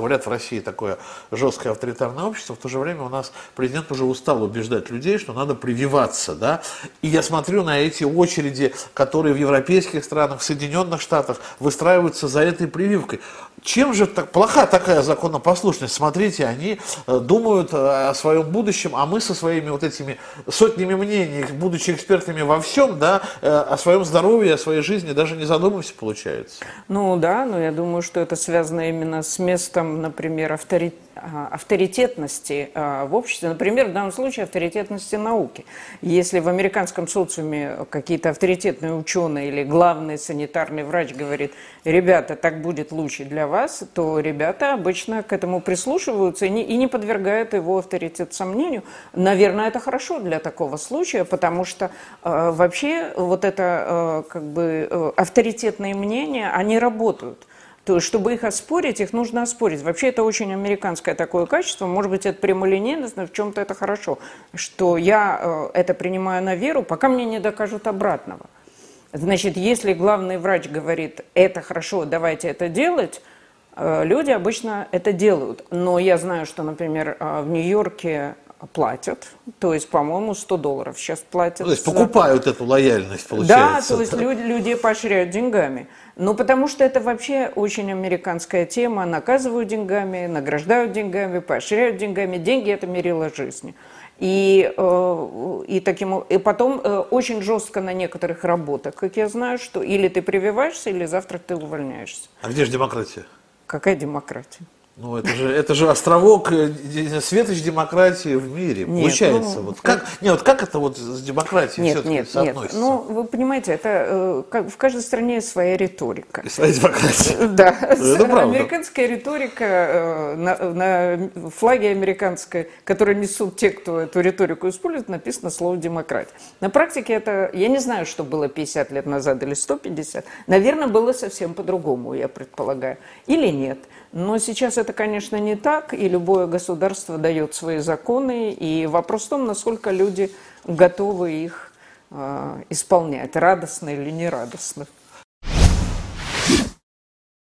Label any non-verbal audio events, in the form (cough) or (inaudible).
Говорят, в России такое жесткое авторитарное общество, в то же время у нас президент уже устал убеждать людей, что надо прививаться, да. И я смотрю на эти очереди, которые в европейских странах, в Соединенных Штатах выстраиваются за этой прививкой. Чем же так плоха такая законопослушность? Смотрите, они э, думают э, о своем будущем, а мы со своими вот этими сотнями мнений, будучи экспертами во всем, да, э, о своем здоровье, о своей жизни даже не задумываемся, получается. Ну да, но я думаю, что это связано именно с местом, например, авторитета а, авторитетности а, в обществе, например, в данном случае авторитетности науки. Если в американском социуме какие-то авторитетные ученые или главный санитарный врач говорит, ребята, так будет лучше для вас, то ребята обычно к этому прислушиваются и не, и не подвергают его авторитет сомнению. Наверное, это хорошо для такого случая, потому что э, вообще вот это э, как бы э, авторитетные мнения, они работают. То чтобы их оспорить, их нужно оспорить. Вообще, это очень американское такое качество. Может быть, это прямолинейность, но в чем-то это хорошо. Что я э, это принимаю на веру, пока мне не докажут обратного. Значит, если главный врач говорит, это хорошо, давайте это делать, э, люди обычно это делают. Но я знаю, что, например, э, в Нью-Йорке платят, то есть, по-моему, 100 долларов сейчас платят. То есть покупают за... эту лояльность, получается. Да, то есть люди, люди поощряют деньгами. Ну, потому что это вообще очень американская тема. Наказывают деньгами, награждают деньгами, поощряют деньгами. Деньги – это мерило жизни. И, э, и, таким, и потом э, очень жестко на некоторых работах, как я знаю, что или ты прививаешься, или завтра ты увольняешься. А где же демократия? Какая демократия? Ну, это же, это же островок э, светоч демократии в мире. Нет, Получается. Ну, вот как, нет, вот как это вот с демократией нет, все-таки нет, соотносится? Нет. Ну, вы понимаете, это э, как, в каждой стране своя риторика. И своя демократия. (laughs) Да. Это правда. Американская риторика э, на, на флаге американской, которую несут те, кто эту риторику использует, написано слово демократия. На практике это, я не знаю, что было 50 лет назад или 150. Наверное, было совсем по-другому, я предполагаю. Или нет. Но сейчас это, конечно, не так, и любое государство дает свои законы, и вопрос в том, насколько люди готовы их э, исполнять, радостно или нерадостно.